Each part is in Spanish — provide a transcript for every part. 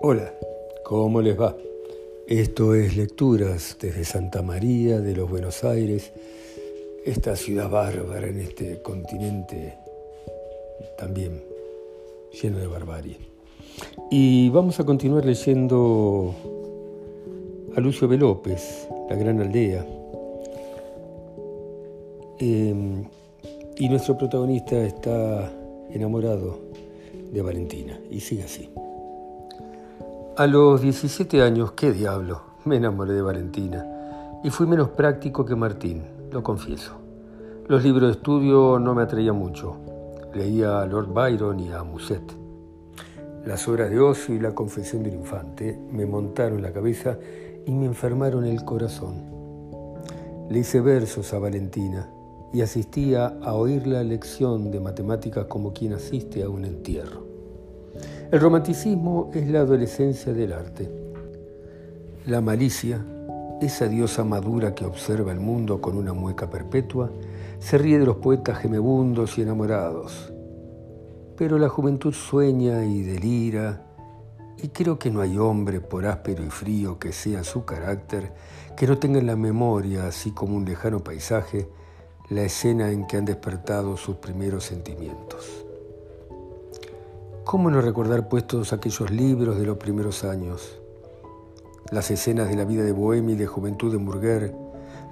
Hola, ¿cómo les va? Esto es Lecturas desde Santa María de los Buenos Aires, esta ciudad bárbara en este continente también lleno de barbarie. Y vamos a continuar leyendo a Lucio B. López, La Gran Aldea. Em, y nuestro protagonista está enamorado de Valentina y sigue así. A los 17 años, qué diablo, me enamoré de Valentina y fui menos práctico que Martín, lo confieso. Los libros de estudio no me atraían mucho. Leía a Lord Byron y a Musset. Las obras de ocio y la confesión del infante me montaron la cabeza y me enfermaron el corazón. Le hice versos a Valentina y asistía a oír la lección de matemáticas como quien asiste a un entierro. El romanticismo es la adolescencia del arte. La malicia, esa diosa madura que observa el mundo con una mueca perpetua, se ríe de los poetas gemebundos y enamorados. Pero la juventud sueña y delira, y creo que no hay hombre, por áspero y frío que sea su carácter, que no tenga en la memoria, así como un lejano paisaje, la escena en que han despertado sus primeros sentimientos. ¿Cómo no recordar pues todos aquellos libros de los primeros años? Las escenas de la vida de Bohemia y de juventud de Murger,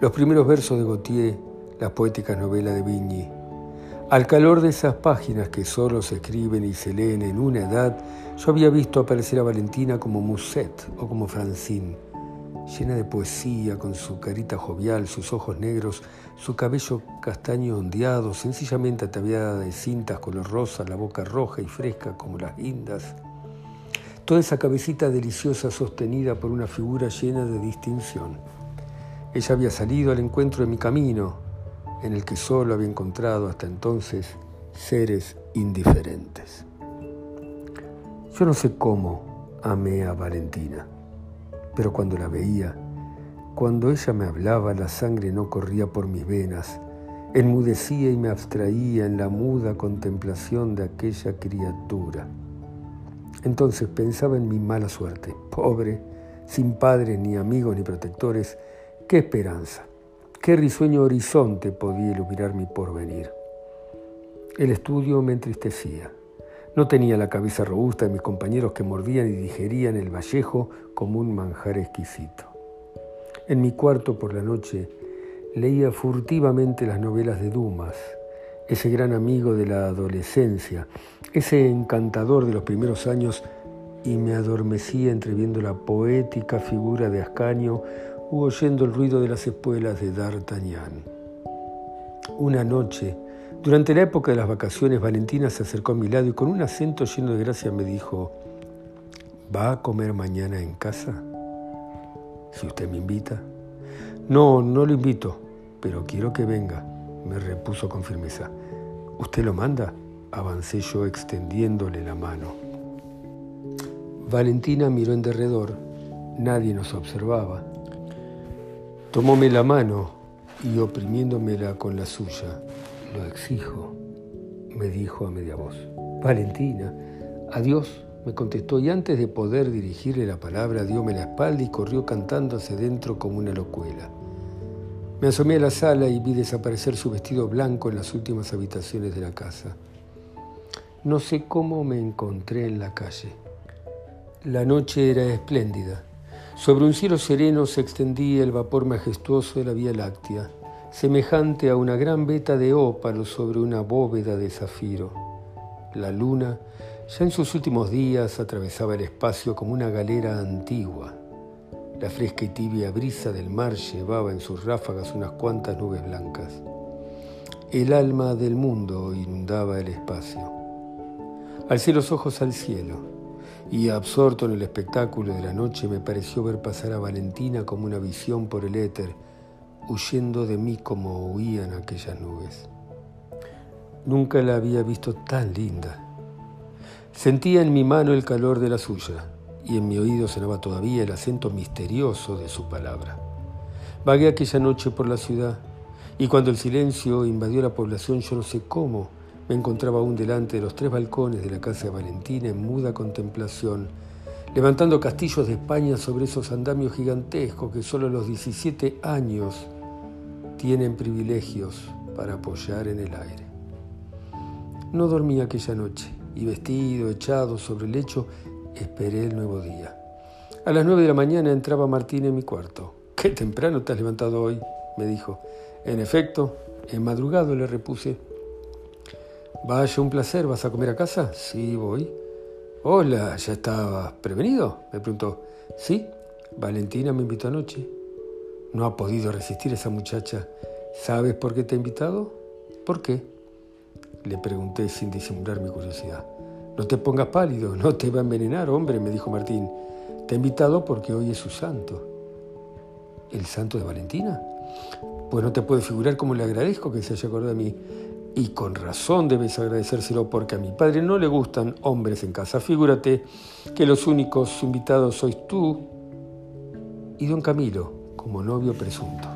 los primeros versos de Gautier, las poéticas novelas de Vigny. Al calor de esas páginas que solo se escriben y se leen en una edad, yo había visto aparecer a Valentina como Musset o como Francine llena de poesía, con su carita jovial, sus ojos negros, su cabello castaño ondeado, sencillamente ataviada de cintas color rosa, la boca roja y fresca como las guindas. Toda esa cabecita deliciosa sostenida por una figura llena de distinción. Ella había salido al encuentro de mi camino, en el que solo había encontrado hasta entonces seres indiferentes. Yo no sé cómo amé a Valentina pero cuando la veía, cuando ella me hablaba, la sangre no corría por mis venas, enmudecía y me abstraía en la muda contemplación de aquella criatura. Entonces pensaba en mi mala suerte, pobre, sin padres, ni amigos, ni protectores, qué esperanza, qué risueño horizonte podía iluminar mi porvenir. El estudio me entristecía. No tenía la cabeza robusta de mis compañeros que mordían y digerían el vallejo como un manjar exquisito. En mi cuarto por la noche leía furtivamente las novelas de Dumas, ese gran amigo de la adolescencia, ese encantador de los primeros años, y me adormecía entreviendo la poética figura de Ascanio u oyendo el ruido de las espuelas de D'Artagnan. Una noche, durante la época de las vacaciones, Valentina se acercó a mi lado y con un acento lleno de gracia me dijo, ¿va a comer mañana en casa? Si usted me invita. No, no lo invito, pero quiero que venga, me repuso con firmeza. ¿Usted lo manda? Avancé yo extendiéndole la mano. Valentina miró en derredor, nadie nos observaba. Tomóme la mano y oprimiéndomela con la suya, lo exijo, me dijo a media voz. Valentina, adiós, me contestó y antes de poder dirigirle la palabra dióme la espalda y corrió cantándose dentro como una locuela. Me asomé a la sala y vi desaparecer su vestido blanco en las últimas habitaciones de la casa. No sé cómo me encontré en la calle. La noche era espléndida. Sobre un cielo sereno se extendía el vapor majestuoso de la Vía Láctea semejante a una gran veta de ópalo sobre una bóveda de zafiro. La luna, ya en sus últimos días, atravesaba el espacio como una galera antigua. La fresca y tibia brisa del mar llevaba en sus ráfagas unas cuantas nubes blancas. El alma del mundo inundaba el espacio. Alcé los ojos al cielo y, absorto en el espectáculo de la noche, me pareció ver pasar a Valentina como una visión por el éter huyendo de mí como huían aquellas nubes. Nunca la había visto tan linda. Sentía en mi mano el calor de la suya y en mi oído sonaba todavía el acento misterioso de su palabra. Vagué aquella noche por la ciudad y cuando el silencio invadió la población, yo no sé cómo, me encontraba aún delante de los tres balcones de la casa de Valentina en muda contemplación, levantando castillos de España sobre esos andamios gigantescos que solo los 17 años tienen privilegios para apoyar en el aire. No dormí aquella noche y vestido, echado sobre el lecho, esperé el nuevo día. A las nueve de la mañana entraba Martín en mi cuarto. Qué temprano te has levantado hoy, me dijo. En efecto, en madrugado le repuse. Vaya, un placer, ¿vas a comer a casa? Sí, voy. Hola, ¿ya estabas prevenido? Me preguntó. Sí, Valentina me invitó anoche. No ha podido resistir esa muchacha. ¿Sabes por qué te ha invitado? ¿Por qué? Le pregunté sin disimular mi curiosidad. No te pongas pálido, no te va a envenenar, hombre, me dijo Martín. Te ha invitado porque hoy es su santo. ¿El santo de Valentina? Pues no te puedes figurar cómo le agradezco que se haya acordado de mí. Y con razón debes agradecérselo porque a mi padre no le gustan hombres en casa. Figúrate que los únicos invitados sois tú y don Camilo como novio presunto.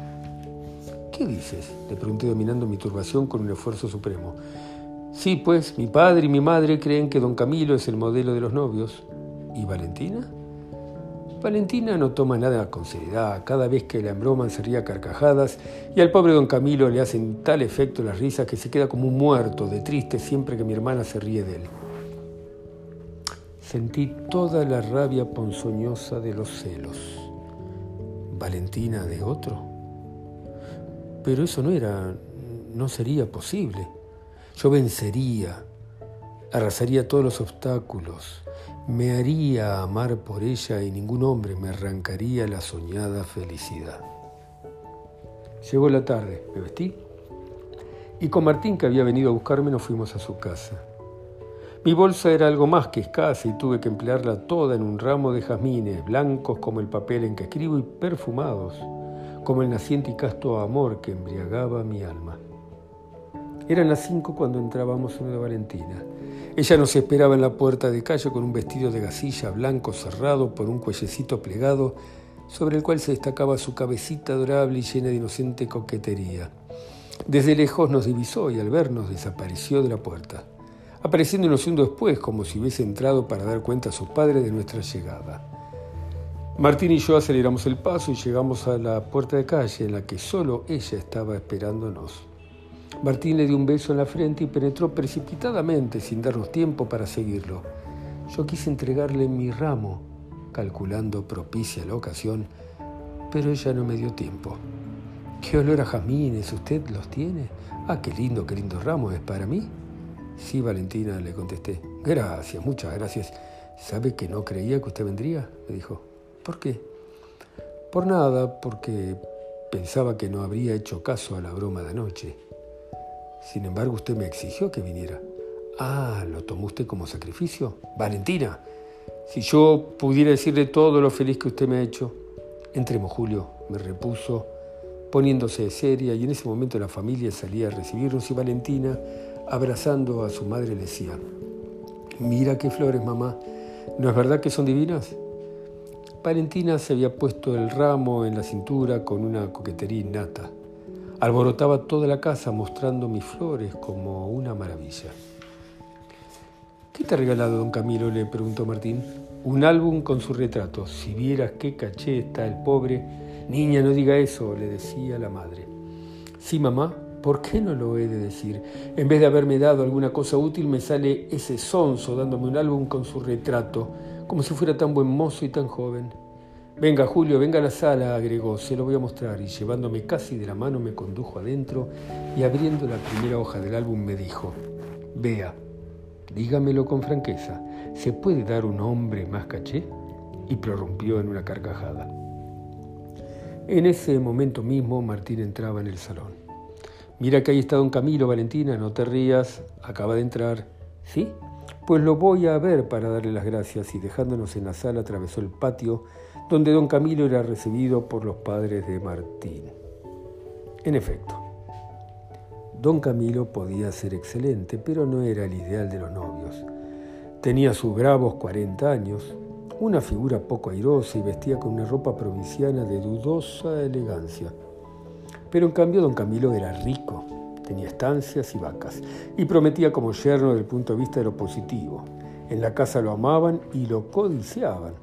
¿Qué dices? Le pregunté dominando mi turbación con un esfuerzo supremo. Sí, pues mi padre y mi madre creen que don Camilo es el modelo de los novios. ¿Y Valentina? Valentina no toma nada con seriedad, cada vez que la embroman se ría carcajadas y al pobre don Camilo le hacen tal efecto las risas que se queda como un muerto de triste siempre que mi hermana se ríe de él. Sentí toda la rabia ponzoñosa de los celos. ¿Valentina de otro? Pero eso no era, no sería posible. Yo vencería, arrasaría todos los obstáculos, me haría amar por ella y ningún hombre me arrancaría la soñada felicidad. Llegó la tarde, me vestí y con Martín, que había venido a buscarme, nos fuimos a su casa. Mi bolsa era algo más que escasa y tuve que emplearla toda en un ramo de jazmines, blancos como el papel en que escribo y perfumados, como el naciente y casto amor que embriagaba mi alma. Eran las cinco cuando entrábamos en de Valentina. Ella nos esperaba en la puerta de calle con un vestido de gasilla blanco cerrado por un cuellecito plegado sobre el cual se destacaba su cabecita adorable y llena de inocente coquetería. Desde lejos nos divisó y al vernos desapareció de la puerta, apareciendo unos segundos después como si hubiese entrado para dar cuenta a su padre de nuestra llegada. Martín y yo aceleramos el paso y llegamos a la puerta de calle en la que solo ella estaba esperándonos. Martín le dio un beso en la frente y penetró precipitadamente sin darnos tiempo para seguirlo. Yo quise entregarle mi ramo, calculando propicia la ocasión, pero ella no me dio tiempo. ¿Qué olor a jazmines? ¿Usted los tiene? Ah, qué lindo, qué lindo ramo, ¿es para mí? Sí, Valentina, le contesté. Gracias, muchas gracias. ¿Sabe que no creía que usted vendría? me dijo. ¿Por qué? Por nada, porque pensaba que no habría hecho caso a la broma de anoche. Sin embargo, usted me exigió que viniera. Ah, ¿lo tomó usted como sacrificio? Valentina, si yo pudiera decirle todo lo feliz que usted me ha hecho. Entremos, Julio, me repuso, poniéndose seria, y en ese momento la familia salía a recibirnos y Valentina, abrazando a su madre, le decía, mira qué flores, mamá, ¿no es verdad que son divinas? Valentina se había puesto el ramo en la cintura con una coquetería innata. Alborotaba toda la casa mostrando mis flores como una maravilla. ¿Qué te ha regalado don Camilo? le preguntó Martín. Un álbum con su retrato. Si vieras qué caché está el pobre. Niña, no diga eso, le decía la madre. Sí, mamá, ¿por qué no lo he de decir? En vez de haberme dado alguna cosa útil, me sale ese sonso dándome un álbum con su retrato, como si fuera tan buen mozo y tan joven. Venga, Julio, venga a la sala, agregó, se lo voy a mostrar. Y llevándome casi de la mano me condujo adentro y abriendo la primera hoja del álbum me dijo, vea, dígamelo con franqueza, ¿se puede dar un hombre más caché? Y prorrumpió en una carcajada. En ese momento mismo Martín entraba en el salón. Mira que ahí está don Camilo, Valentina, no te rías, acaba de entrar. ¿Sí? Pues lo voy a ver para darle las gracias y dejándonos en la sala atravesó el patio donde don Camilo era recibido por los padres de Martín. En efecto, don Camilo podía ser excelente, pero no era el ideal de los novios. Tenía sus bravos 40 años, una figura poco airosa y vestía con una ropa provinciana de dudosa elegancia. Pero en cambio don Camilo era rico, tenía estancias y vacas, y prometía como yerno desde el punto de vista de lo positivo. En la casa lo amaban y lo codiciaban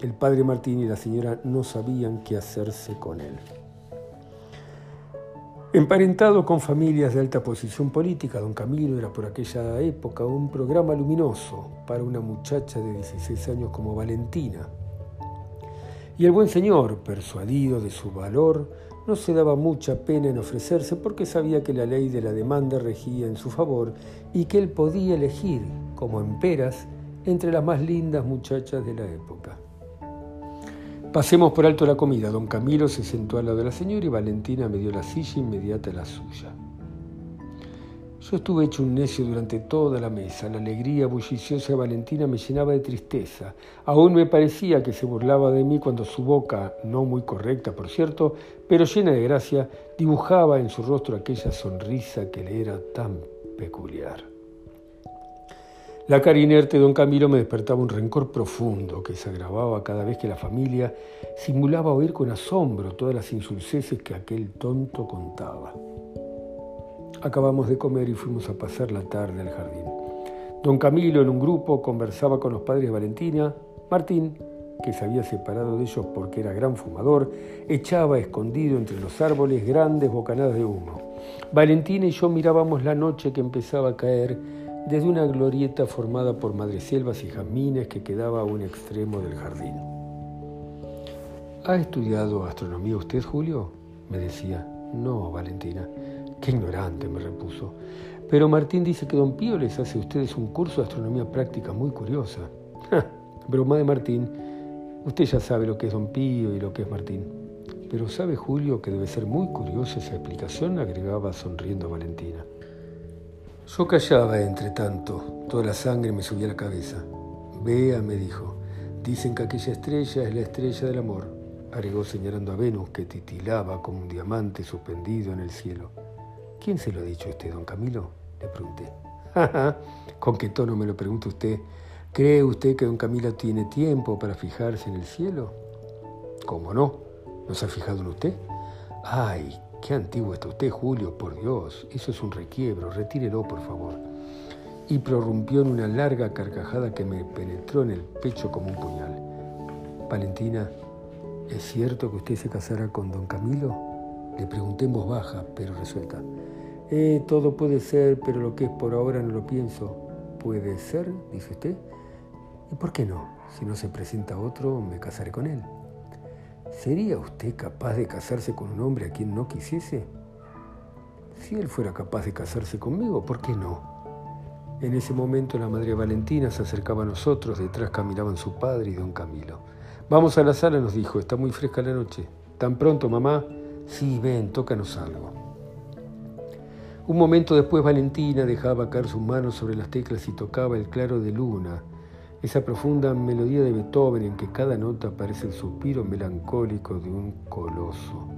El padre Martín y la señora no sabían qué hacerse con él. Emparentado con familias de alta posición política, don Camilo era por aquella época un programa luminoso para una muchacha de 16 años como Valentina. Y el buen señor, persuadido de su valor, no se daba mucha pena en ofrecerse porque sabía que la ley de la demanda regía en su favor y que él podía elegir, como en peras, entre las más lindas muchachas de la época. Pasemos por alto la comida. Don Camilo se sentó al lado de la señora y Valentina me dio la silla inmediata a la suya. Yo estuve hecho un necio durante toda la mesa. La alegría bulliciosa de Valentina me llenaba de tristeza. Aún me parecía que se burlaba de mí cuando su boca, no muy correcta por cierto, pero llena de gracia, dibujaba en su rostro aquella sonrisa que le era tan peculiar. La cara inerte de don Camilo me despertaba un rencor profundo que se agravaba cada vez que la familia simulaba oír con asombro todas las insulceces que aquel tonto contaba. Acabamos de comer y fuimos a pasar la tarde al jardín. Don Camilo en un grupo conversaba con los padres Valentina. Martín, que se había separado de ellos porque era gran fumador, echaba escondido entre los árboles grandes bocanadas de humo. Valentina y yo mirábamos la noche que empezaba a caer desde una glorieta formada por madreselvas y jazmines que quedaba a un extremo del jardín. ¿Ha estudiado astronomía usted, Julio? me decía. No, Valentina. Qué ignorante, me repuso. Pero Martín dice que don Pío les hace a ustedes un curso de astronomía práctica muy curiosa. broma de Martín. Usted ya sabe lo que es don Pío y lo que es Martín. Pero ¿sabe Julio que debe ser muy curiosa esa explicación? agregaba sonriendo Valentina. Yo callaba entre tanto, toda la sangre me subía a la cabeza. Vea, me dijo, dicen que aquella estrella es la estrella del amor, agregó señalando a Venus que titilaba como un diamante suspendido en el cielo. ¿Quién se lo ha dicho a usted, don Camilo? Le pregunté. ¿Con qué tono me lo pregunta usted? ¿Cree usted que don Camilo tiene tiempo para fijarse en el cielo? ¿Cómo no? ¿No se ha fijado en usted? Ay, Qué antiguo está usted, Julio, por Dios. Eso es un requiebro. Retírelo, por favor. Y prorrumpió en una larga carcajada que me penetró en el pecho como un puñal. Valentina, ¿es cierto que usted se casará con don Camilo? Le pregunté en voz baja, pero resuelta. Eh, todo puede ser, pero lo que es por ahora no lo pienso. ¿Puede ser? dice usted. ¿Y por qué no? Si no se presenta otro, me casaré con él. ¿Sería usted capaz de casarse con un hombre a quien no quisiese? Si él fuera capaz de casarse conmigo, ¿por qué no? En ese momento la madre Valentina se acercaba a nosotros, detrás caminaban su padre y don Camilo. Vamos a la sala, nos dijo, está muy fresca la noche. ¿Tan pronto, mamá? Sí, ven, tócanos algo. Un momento después Valentina dejaba caer sus manos sobre las teclas y tocaba el claro de luna, esa profunda melodía de Beethoven en que cada nota parece el suspiro melancólico de un coloso.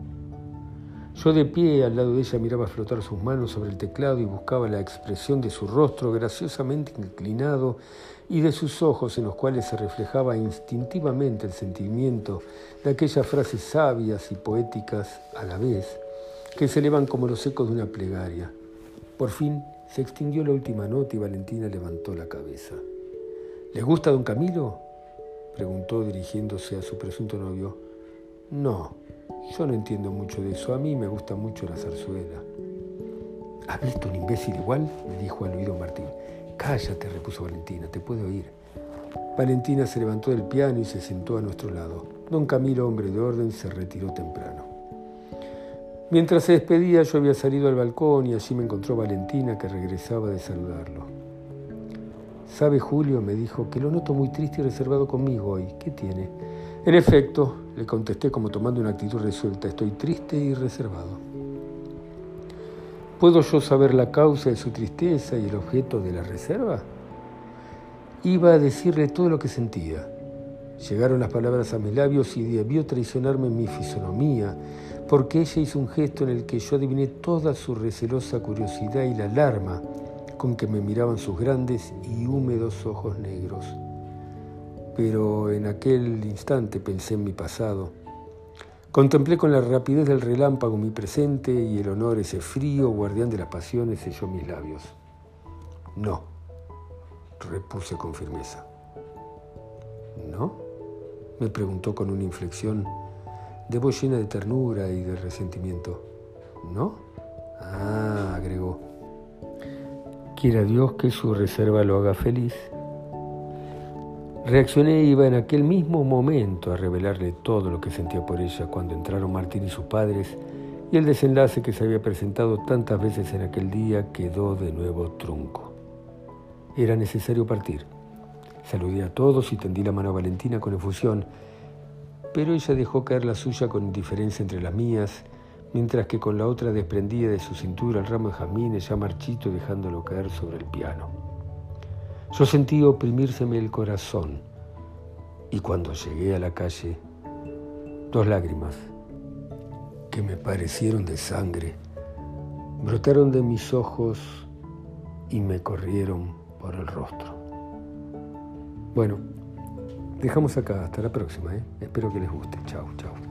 Yo de pie al lado de ella miraba flotar sus manos sobre el teclado y buscaba la expresión de su rostro graciosamente inclinado y de sus ojos en los cuales se reflejaba instintivamente el sentimiento de aquellas frases sabias y poéticas a la vez que se elevan como los ecos de una plegaria. Por fin se extinguió la última nota y Valentina levantó la cabeza. ¿Le gusta don Camilo? preguntó dirigiéndose a su presunto novio. No, yo no entiendo mucho de eso. A mí me gusta mucho la zarzuela. ¿Has visto un imbécil igual? me dijo al oído Martín. Cállate, repuso Valentina, te puedo oír. Valentina se levantó del piano y se sentó a nuestro lado. Don Camilo, hombre de orden, se retiró temprano. Mientras se despedía, yo había salido al balcón y allí me encontró Valentina que regresaba de saludarlo. Sabe Julio, me dijo, que lo noto muy triste y reservado conmigo hoy. ¿Qué tiene? En efecto, le contesté como tomando una actitud resuelta, estoy triste y reservado. ¿Puedo yo saber la causa de su tristeza y el objeto de la reserva? Iba a decirle todo lo que sentía. Llegaron las palabras a mis labios y debió traicionarme mi fisonomía, porque ella hizo un gesto en el que yo adiviné toda su recelosa curiosidad y la alarma con que me miraban sus grandes y húmedos ojos negros. Pero en aquel instante pensé en mi pasado. Contemplé con la rapidez del relámpago mi presente y el honor, ese frío guardián de las pasiones, selló mis labios. No, repuse con firmeza. ¿No? Me preguntó con una inflexión de voz llena de ternura y de resentimiento. ¿No? Ah, agregó. Quiera Dios que su reserva lo haga feliz. Reaccioné iba en aquel mismo momento a revelarle todo lo que sentía por ella cuando entraron Martín y sus padres y el desenlace que se había presentado tantas veces en aquel día quedó de nuevo trunco. Era necesario partir. Saludé a todos y tendí la mano a Valentina con efusión, pero ella dejó caer la suya con indiferencia entre las mías, mientras que con la otra desprendía de su cintura el ramo de jazmines ya marchito dejándolo caer sobre el piano. Yo sentí oprimírseme el corazón y cuando llegué a la calle, dos lágrimas que me parecieron de sangre brotaron de mis ojos y me corrieron por el rostro. Bueno, dejamos acá. Hasta la próxima. ¿eh? Espero que les guste. Chao, chao.